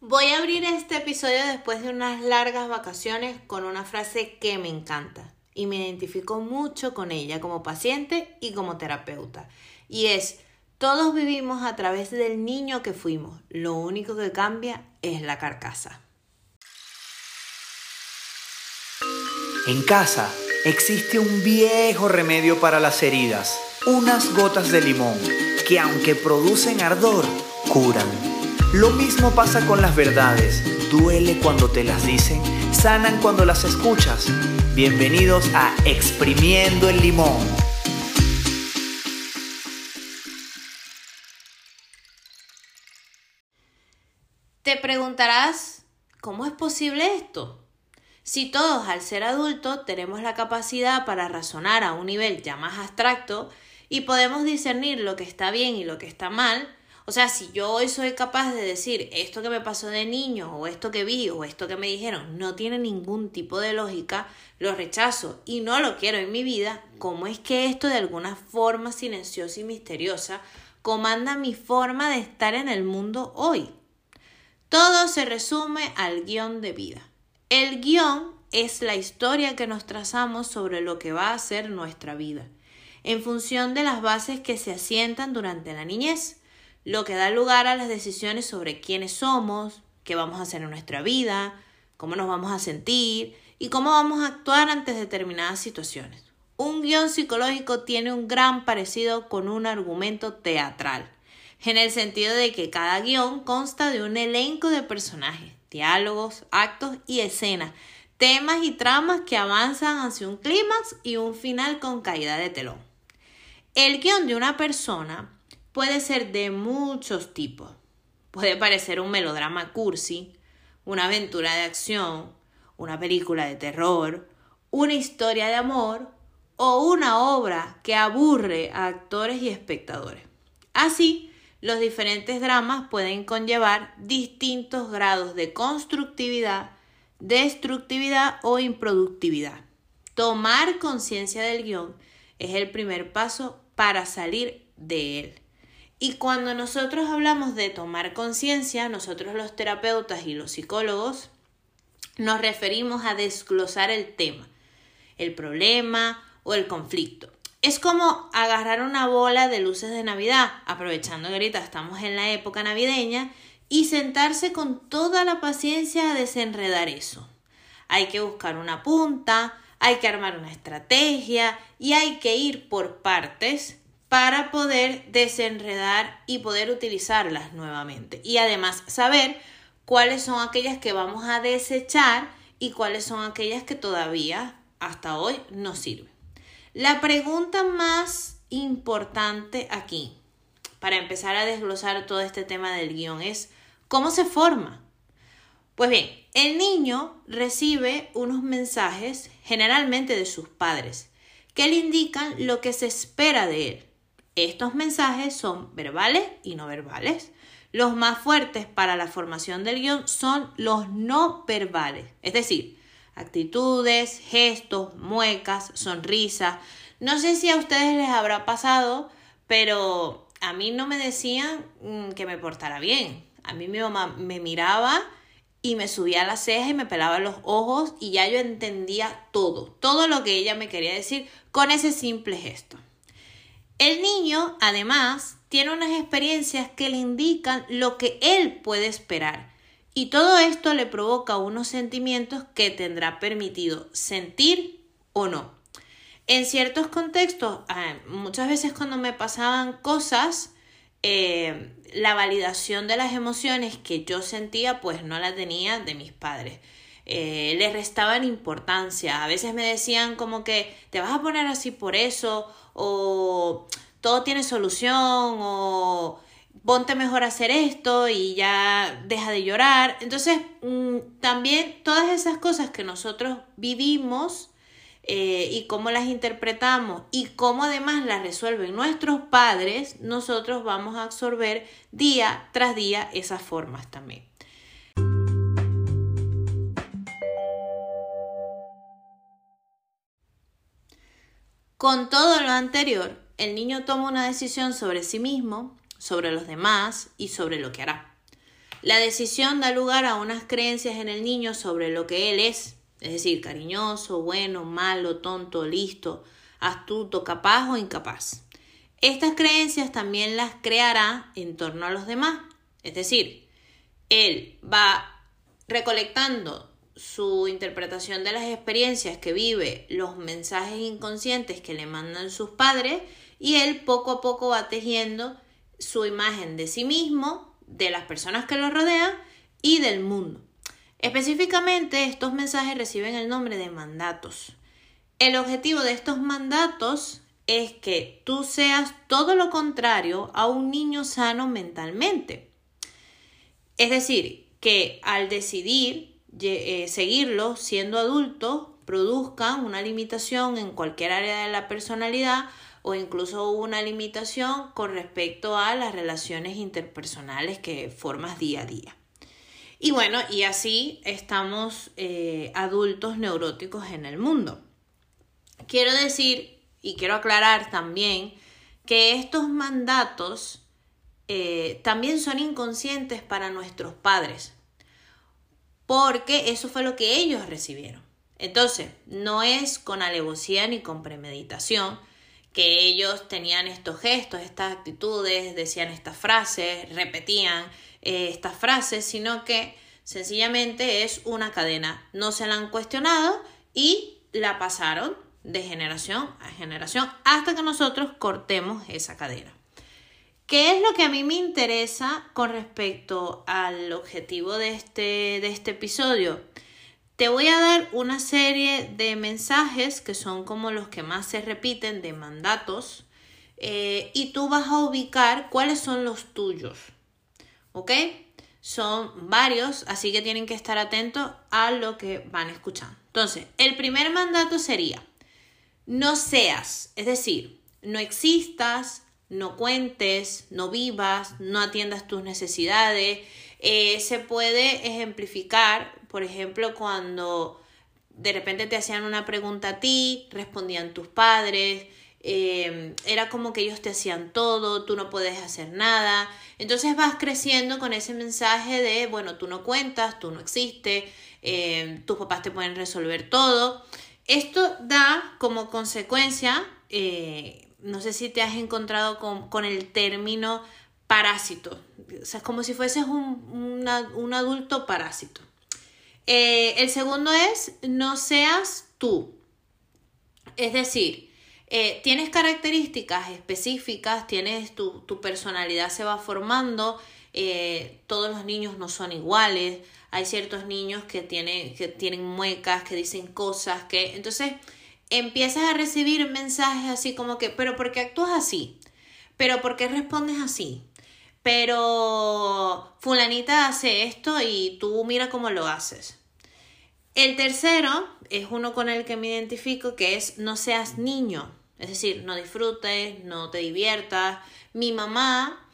Voy a abrir este episodio después de unas largas vacaciones con una frase que me encanta y me identifico mucho con ella como paciente y como terapeuta. Y es, todos vivimos a través del niño que fuimos, lo único que cambia es la carcasa. En casa existe un viejo remedio para las heridas, unas gotas de limón, que aunque producen ardor, curan. Lo mismo pasa con las verdades, duele cuando te las dicen, sanan cuando las escuchas. Bienvenidos a Exprimiendo el Limón. Te preguntarás, ¿cómo es posible esto? Si todos al ser adultos tenemos la capacidad para razonar a un nivel ya más abstracto y podemos discernir lo que está bien y lo que está mal, o sea, si yo hoy soy capaz de decir esto que me pasó de niño o esto que vi o esto que me dijeron no tiene ningún tipo de lógica, lo rechazo y no lo quiero en mi vida, ¿cómo es que esto de alguna forma silenciosa y misteriosa comanda mi forma de estar en el mundo hoy? Todo se resume al guion de vida. El guion es la historia que nos trazamos sobre lo que va a ser nuestra vida, en función de las bases que se asientan durante la niñez, lo que da lugar a las decisiones sobre quiénes somos, qué vamos a hacer en nuestra vida, cómo nos vamos a sentir y cómo vamos a actuar ante determinadas situaciones. Un guion psicológico tiene un gran parecido con un argumento teatral, en el sentido de que cada guion consta de un elenco de personajes diálogos, actos y escenas, temas y tramas que avanzan hacia un clímax y un final con caída de telón. El guion de una persona puede ser de muchos tipos. Puede parecer un melodrama cursi, una aventura de acción, una película de terror, una historia de amor o una obra que aburre a actores y espectadores. Así, los diferentes dramas pueden conllevar distintos grados de constructividad, destructividad o improductividad. Tomar conciencia del guion es el primer paso para salir de él. Y cuando nosotros hablamos de tomar conciencia, nosotros los terapeutas y los psicólogos nos referimos a desglosar el tema, el problema o el conflicto. Es como agarrar una bola de luces de Navidad, aprovechando que ahorita estamos en la época navideña, y sentarse con toda la paciencia a desenredar eso. Hay que buscar una punta, hay que armar una estrategia y hay que ir por partes para poder desenredar y poder utilizarlas nuevamente. Y además saber cuáles son aquellas que vamos a desechar y cuáles son aquellas que todavía hasta hoy nos sirven. La pregunta más importante aquí, para empezar a desglosar todo este tema del guion, es ¿cómo se forma? Pues bien, el niño recibe unos mensajes generalmente de sus padres que le indican lo que se espera de él. Estos mensajes son verbales y no verbales. Los más fuertes para la formación del guion son los no verbales, es decir, actitudes, gestos, muecas, sonrisas. No sé si a ustedes les habrá pasado, pero a mí no me decían mm, que me portara bien. A mí mi mamá me miraba y me subía la ceja y me pelaba los ojos y ya yo entendía todo, todo lo que ella me quería decir con ese simple gesto. El niño, además, tiene unas experiencias que le indican lo que él puede esperar y todo esto le provoca unos sentimientos que tendrá permitido sentir o no. En ciertos contextos, ah, muchas veces cuando me pasaban cosas, eh, la validación de las emociones que yo sentía, pues no la tenía de mis padres. Eh, les restaban importancia. A veces me decían como que te vas a poner así por eso, o todo tiene solución, o ponte mejor a hacer esto y ya deja de llorar. Entonces, mm, también todas esas cosas que nosotros vivimos eh, y cómo las interpretamos y cómo además las resuelven nuestros padres, nosotros vamos a absorber día tras día esas formas también. Con todo lo anterior, el niño toma una decisión sobre sí mismo, sobre los demás y sobre lo que hará. La decisión da lugar a unas creencias en el niño sobre lo que él es, es decir, cariñoso, bueno, malo, tonto, listo, astuto, capaz o incapaz. Estas creencias también las creará en torno a los demás, es decir, él va recolectando su interpretación de las experiencias que vive, los mensajes inconscientes que le mandan sus padres y él poco a poco va tejiendo su imagen de sí mismo, de las personas que lo rodean y del mundo. Específicamente, estos mensajes reciben el nombre de mandatos. El objetivo de estos mandatos es que tú seas todo lo contrario a un niño sano mentalmente. Es decir, que al decidir eh, seguirlo siendo adulto, produzcan una limitación en cualquier área de la personalidad o incluso una limitación con respecto a las relaciones interpersonales que formas día a día. Y bueno, y así estamos eh, adultos neuróticos en el mundo. Quiero decir y quiero aclarar también que estos mandatos eh, también son inconscientes para nuestros padres, porque eso fue lo que ellos recibieron. Entonces, no es con alevosía ni con premeditación, que ellos tenían estos gestos, estas actitudes, decían estas frases, repetían eh, estas frases, sino que sencillamente es una cadena. No se la han cuestionado y la pasaron de generación a generación hasta que nosotros cortemos esa cadena. ¿Qué es lo que a mí me interesa con respecto al objetivo de este, de este episodio? Te voy a dar una serie de mensajes que son como los que más se repiten de mandatos eh, y tú vas a ubicar cuáles son los tuyos. ¿Ok? Son varios, así que tienen que estar atentos a lo que van escuchando. Entonces, el primer mandato sería, no seas, es decir, no existas, no cuentes, no vivas, no atiendas tus necesidades. Eh, se puede ejemplificar por ejemplo, cuando de repente te hacían una pregunta a ti, respondían tus padres, eh, era como que ellos te hacían todo, tú no puedes hacer nada. Entonces vas creciendo con ese mensaje de, bueno, tú no cuentas, tú no existes, eh, tus papás te pueden resolver todo. Esto da como consecuencia, no sé si te has encontrado con, el término parásito. O sea, es como si fueses un, un adulto parásito. Eh, el segundo es no seas tú. Es decir, eh, tienes características específicas, tienes tu, personalidad se va formando, eh, todos los niños no son iguales, hay ciertos niños que que tienen muecas, que dicen cosas, que entonces empiezas a recibir mensajes así como que, pero ¿por qué actúas así? ¿Pero por qué respondes así? pero fulanita hace esto y tú mira cómo lo haces. El tercero es uno con el que me identifico, que es no seas niño, es decir, no disfrutes, no te diviertas. Mi mamá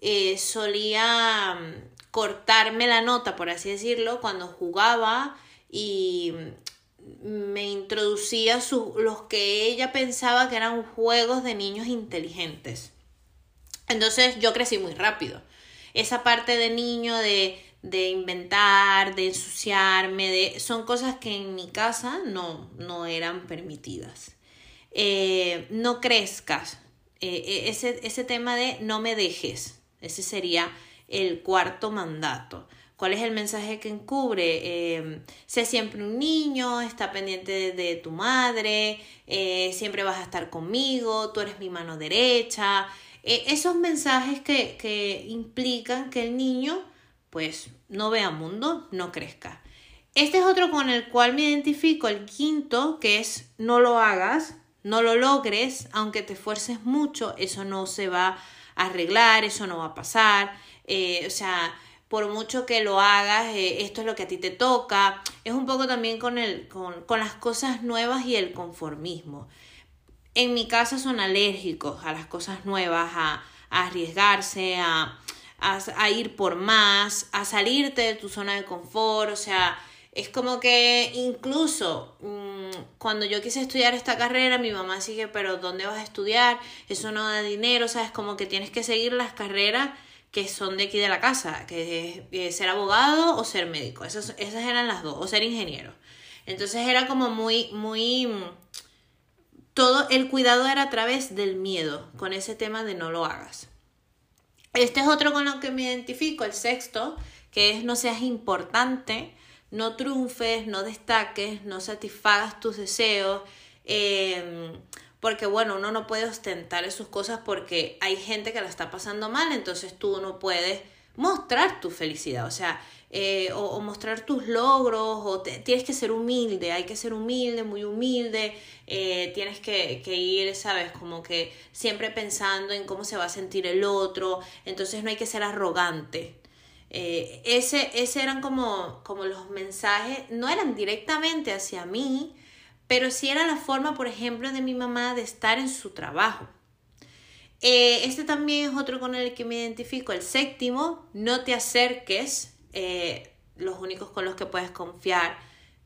eh, solía mm, cortarme la nota, por así decirlo, cuando jugaba y mm, me introducía los que ella pensaba que eran juegos de niños inteligentes. Entonces yo crecí muy rápido. Esa parte de niño de, de inventar, de ensuciarme, de, son cosas que en mi casa no, no eran permitidas. Eh, no crezcas. Eh, eh, ese, ese tema de no me dejes. Ese sería el cuarto mandato. ¿Cuál es el mensaje que encubre? sé siempre un niño, está pendiente de, tu madre, siempre vas a estar conmigo, tú eres mi mano derecha, eh, esos mensajes que, que implican que el niño pues no vea mundo, no crezca. Este es otro con el cual me identifico, el quinto, que es no lo hagas, no lo logres, aunque te esfuerces mucho, eso no se va a arreglar, eso no va a pasar. Eh, o sea, por mucho que lo hagas, eh, esto es lo que a ti te toca. Es un poco también con, el, con, con las cosas nuevas y el conformismo en mi casa son alérgicos a las cosas nuevas, a, arriesgarse, a, a, ir por más, a salirte de tu zona de confort, o sea, es como que incluso mm, cuando yo quise estudiar esta carrera, mi mamá sigue, pero ¿dónde vas a estudiar? Eso no da dinero, ¿sabes? Como que tienes que seguir las carreras que son de aquí de la casa, que es ser abogado o ser médico. Esas, esas eran las dos, o ser ingeniero. Entonces era como muy, muy... Todo el cuidado era a través del miedo, con ese tema de no lo hagas. Este es otro con lo que me identifico, el sexto, que es no seas importante, no triunfes, no destaques, no satisfagas tus deseos. Eh, porque bueno, uno no puede ostentar esas cosas porque hay gente que la está pasando mal, entonces tú no puedes mostrar tu felicidad, o sea, eh, o, mostrar tus logros, o tienes que ser humilde, hay que ser humilde, muy humilde, eh, tienes que, que, ir, sabes, como que siempre pensando en cómo se va a sentir el otro, entonces no hay que ser arrogante. Eh, ese, ese eran como, como los mensajes, no eran directamente hacia mí, pero sí era la forma, por ejemplo, de mi mamá de estar en su trabajo. Eh, este también es otro con el que me identifico. El séptimo, no te acerques. Eh, los únicos con los que puedes confiar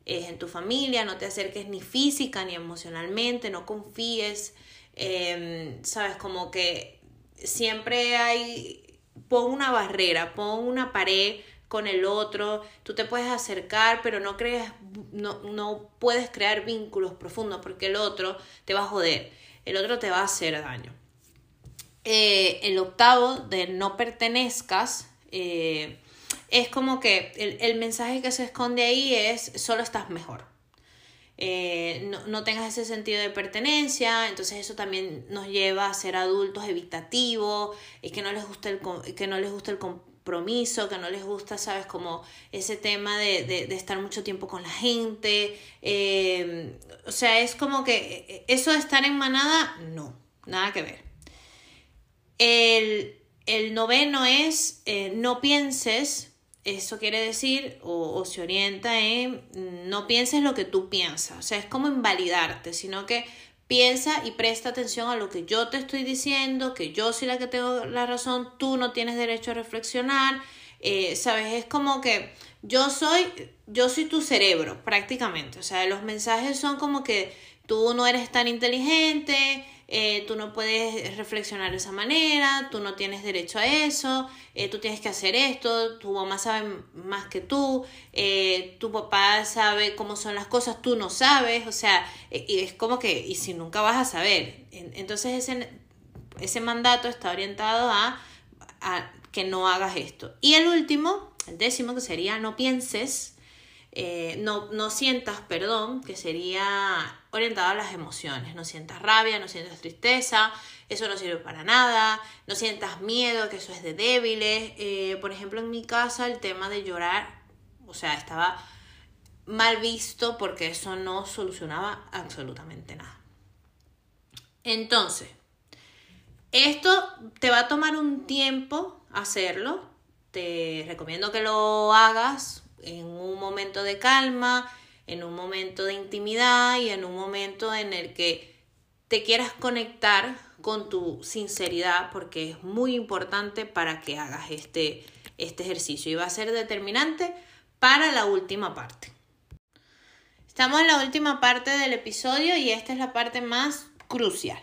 es en tu familia. No te acerques ni física ni emocionalmente. No confíes. Em, Sabes, como que siempre hay... Pon una barrera, pon una pared con el otro, tú te puedes acercar, pero no crees, no, no puedes crear vínculos profundos porque el otro te va a joder, el otro te va a hacer daño. Eh, el octavo de no pertenezcas eh, es como que el, mensaje que se esconde ahí es solo estás mejor. Eh, no, no, tengas ese sentido de pertenencia, entonces eso también nos lleva a ser adultos evitativos, y que no les gusta el, que no les gusta el compromiso, que no les gusta, sabes, como ese tema de, de, estar mucho tiempo con la gente. Eh, o sea, es como que eso de estar en manada, no, nada que ver. El, el noveno es eh, no pienses, eso quiere decir, o, o, se orienta en no pienses lo que tú piensas, o sea, es como invalidarte, sino que Piensa y presta atención a lo que yo te estoy diciendo, que yo soy la que tengo la razón, tú no tienes derecho a reflexionar, eh, ¿sabes? Es como que yo soy, yo soy tu cerebro prácticamente, o sea, los mensajes son como que tú no eres tan inteligente, eh, tú no puedes reflexionar de esa manera, tú no tienes derecho a eso, eh, tú tienes que hacer esto, tu mamá sabe más que tú, eh, tu papá sabe cómo son las cosas, tú no sabes, o sea, y es como que, y si nunca vas a saber, entonces ese, ese mandato está orientado a, a que no hagas esto. Y el último, el décimo, que sería no pienses, no, no sientas perdón, que sería orientado a las emociones. No sientas rabia, no sientas tristeza, eso no sirve para nada. No sientas miedo, que eso es de débiles. Eh, por ejemplo, en mi casa el tema de llorar, o sea, estaba mal visto porque eso no solucionaba absolutamente nada. Entonces, esto te va a tomar un tiempo hacerlo. Te recomiendo que lo hagas en un momento de calma, en un momento de intimidad y en un momento en el que te quieras conectar con tu sinceridad porque es muy importante para que hagas este, este ejercicio y va a ser determinante para la última parte. Estamos en la última parte del episodio y esta es la parte más crucial.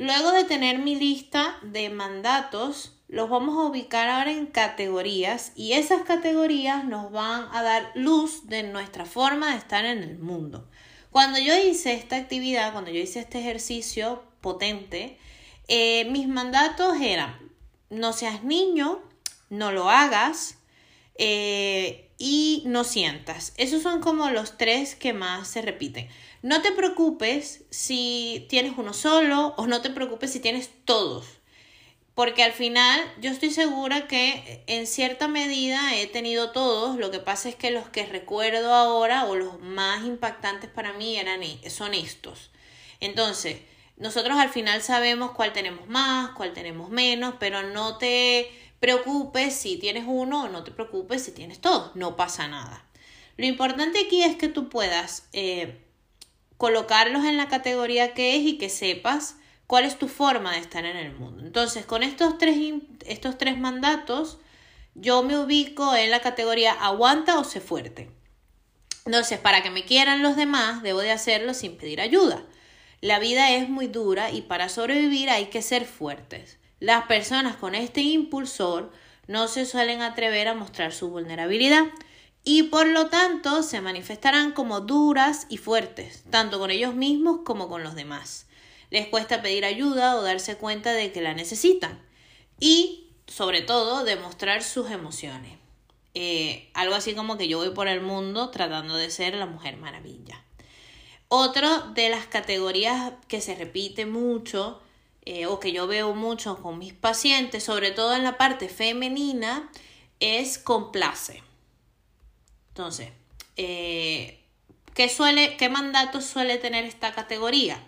Luego de tener mi lista de mandatos, los vamos a ubicar ahora en categorías y esas categorías nos van a dar luz de nuestra forma de estar en el mundo. Cuando yo hice esta actividad, cuando yo hice este ejercicio potente, eh, mis mandatos eran no seas niño, no lo hagas eh, y no sientas. Esos son como los tres que más se repiten. No te preocupes si tienes uno solo o no te preocupes si tienes todos porque al final yo estoy segura que en cierta medida he tenido todos, lo que pasa es que los que recuerdo ahora o los más impactantes para mí eran, e, son estos. Entonces, nosotros al final sabemos cuál tenemos más, cuál tenemos menos, pero no te preocupes si tienes uno o no te preocupes si tienes todos, no pasa nada. Lo importante aquí es que tú puedas eh, colocarlos en la categoría que es y que sepas cuál es tu forma de estar en el mundo. Entonces, con estos tres, estos tres mandatos, yo me ubico en la categoría aguanta o sé fuerte. Entonces, para que me quieran los demás, debo de hacerlo sin pedir ayuda. La vida es muy dura y para sobrevivir hay que ser fuertes. Las personas con este impulsor no se suelen atrever a mostrar su vulnerabilidad y por lo tanto se manifestarán como duras y fuertes, tanto con ellos mismos como con los demás. Les cuesta pedir ayuda o darse cuenta de que la necesitan y sobre todo demostrar sus emociones. Eh, algo así como que yo voy por el mundo tratando de ser la mujer maravilla. Otro de las categorías que se repite mucho eh, o que yo veo mucho con mis pacientes, sobre todo en la parte femenina, es complace. Entonces, eh, ¿qué, suele, ¿qué mandato suele tener esta categoría?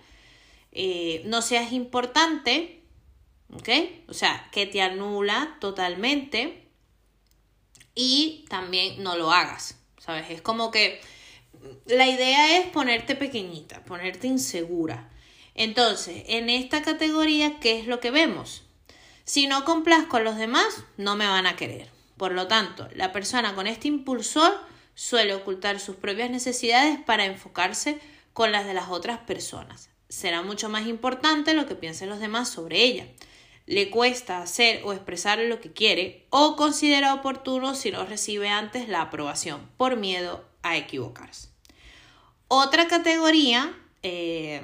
no seas importante, ¿ok? O sea, que te anula totalmente y también no lo hagas, ¿sabes? Es como que la idea es ponerte pequeñita, ponerte insegura. Entonces, en esta categoría, ¿qué es lo que vemos? Si no complazco a los demás, no me van a querer. Por lo tanto, la persona con este impulsor suele ocultar sus propias necesidades para enfocarse con las de las otras personas. Será mucho más importante lo que piensen los demás sobre ella le cuesta hacer o expresar lo que quiere o considera oportuno si no recibe antes la aprobación por miedo a equivocarse. Otra categoría eh,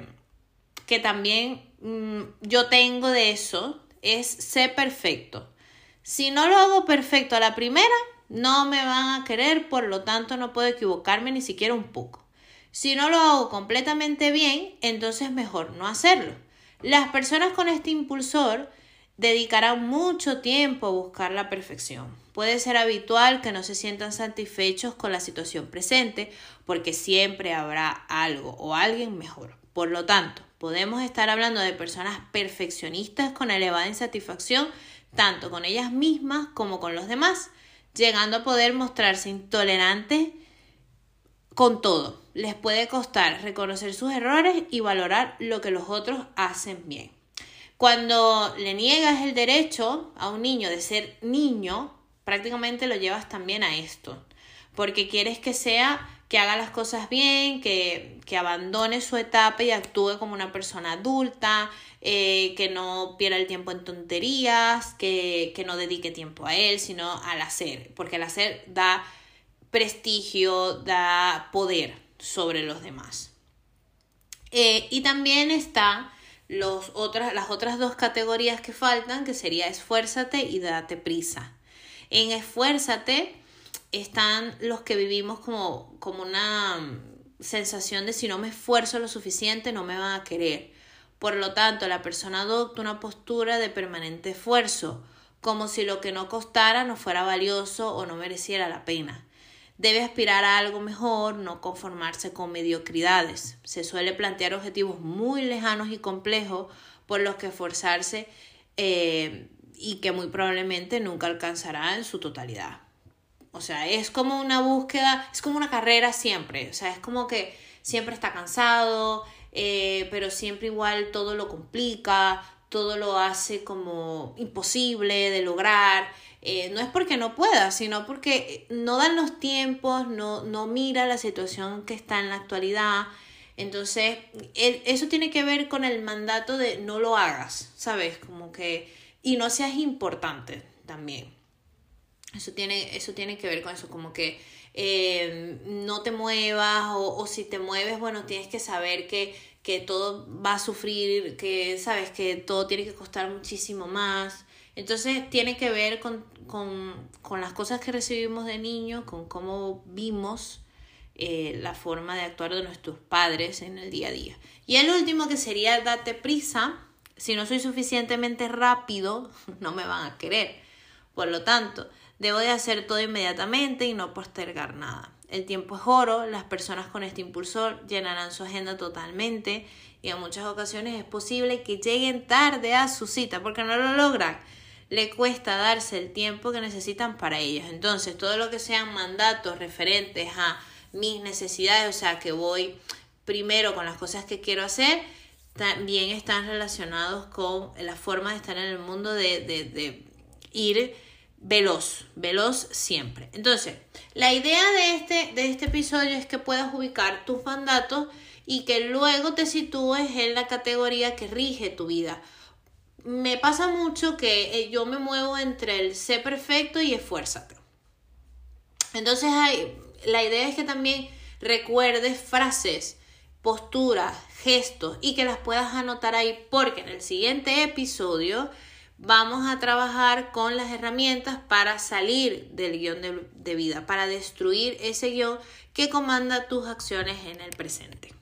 que también mm, yo tengo de eso es ser perfecto. Si no lo hago perfecto a la primera, no me van a querer, por lo tanto no puedo equivocarme ni siquiera un poco. Si no lo hago completamente bien, entonces mejor no hacerlo. Las personas con este impulsor dedicarán mucho tiempo a buscar la perfección. Puede ser habitual que no se sientan satisfechos con la situación presente porque siempre habrá algo o alguien mejor. Por lo tanto, podemos estar hablando de personas perfeccionistas con elevada insatisfacción tanto con ellas mismas como con los demás, llegando a poder mostrarse intolerantes con todo. Les puede costar reconocer sus errores y valorar lo que los otros hacen bien. Cuando le niegas el derecho a un niño de ser niño, prácticamente lo llevas también a esto, porque quieres que sea que haga las cosas bien, que, abandone su etapa y actúe como una persona adulta, eh, que no pierda el tiempo en tonterías, que, no dedique tiempo a él, sino al hacer, porque el hacer da prestigio, da poder sobre los demás. Eh, y también está los otras, las otras dos categorías que faltan, que sería esfuérzate y date prisa. En esfuérzate están los que vivimos como, como una sensación de si no me esfuerzo lo suficiente no me van a querer. Por lo tanto, la persona adopta una postura de permanente esfuerzo, como si lo que no costara no fuera valioso o no mereciera la pena. Debe aspirar a algo mejor, no conformarse con mediocridades. Se suele plantear objetivos muy lejanos y complejos por los que esforzarse eh, y que muy probablemente nunca alcanzará en su totalidad. O sea, es como una búsqueda, es como una carrera siempre. O sea, es como que siempre está cansado, eh, pero siempre igual todo lo complica, todo lo hace como imposible de lograr. Eh, no es porque no pueda, sino porque no dan los tiempos, no, no mira la situación que está en la actualidad. Entonces, eso tiene que ver con el mandato de no lo hagas, ¿sabes? Como que, y no seas importante también. Eso tiene, eso tiene que ver con eso, como que eh, no te muevas o, o, si te mueves, bueno, tienes que saber que, que todo va a sufrir, que sabes que todo tiene que costar muchísimo más. Entonces tiene que ver con, las cosas que recibimos de niños, con cómo vimos eh, la forma de actuar de nuestros padres en el día a día. Y el último que sería date prisa, si no soy suficientemente rápido, no me van a querer. Por lo tanto, debo de hacer todo inmediatamente y no postergar nada. El tiempo es oro, las personas con este impulsor llenarán su agenda totalmente y en muchas ocasiones es posible que lleguen tarde a su cita porque no lo logran le cuesta darse el tiempo que necesitan para ellos. Entonces, todo lo que sean mandatos referentes a mis necesidades, o sea, que voy primero con las cosas que quiero hacer, también están relacionados con la forma de estar en el mundo de, de, de ir veloz, veloz siempre. Entonces, la idea de este, de este episodio es que puedas ubicar tus mandatos y que luego te sitúes en la categoría que rige tu vida me pasa mucho que eh, yo me muevo entre el sé perfecto y esfuérzate. Entonces la idea es que también recuerdes frases, posturas, gestos y que las puedas anotar ahí porque en el siguiente episodio vamos a trabajar con las herramientas para salir del guion de, vida, para destruir ese guion que comanda tus acciones en el presente.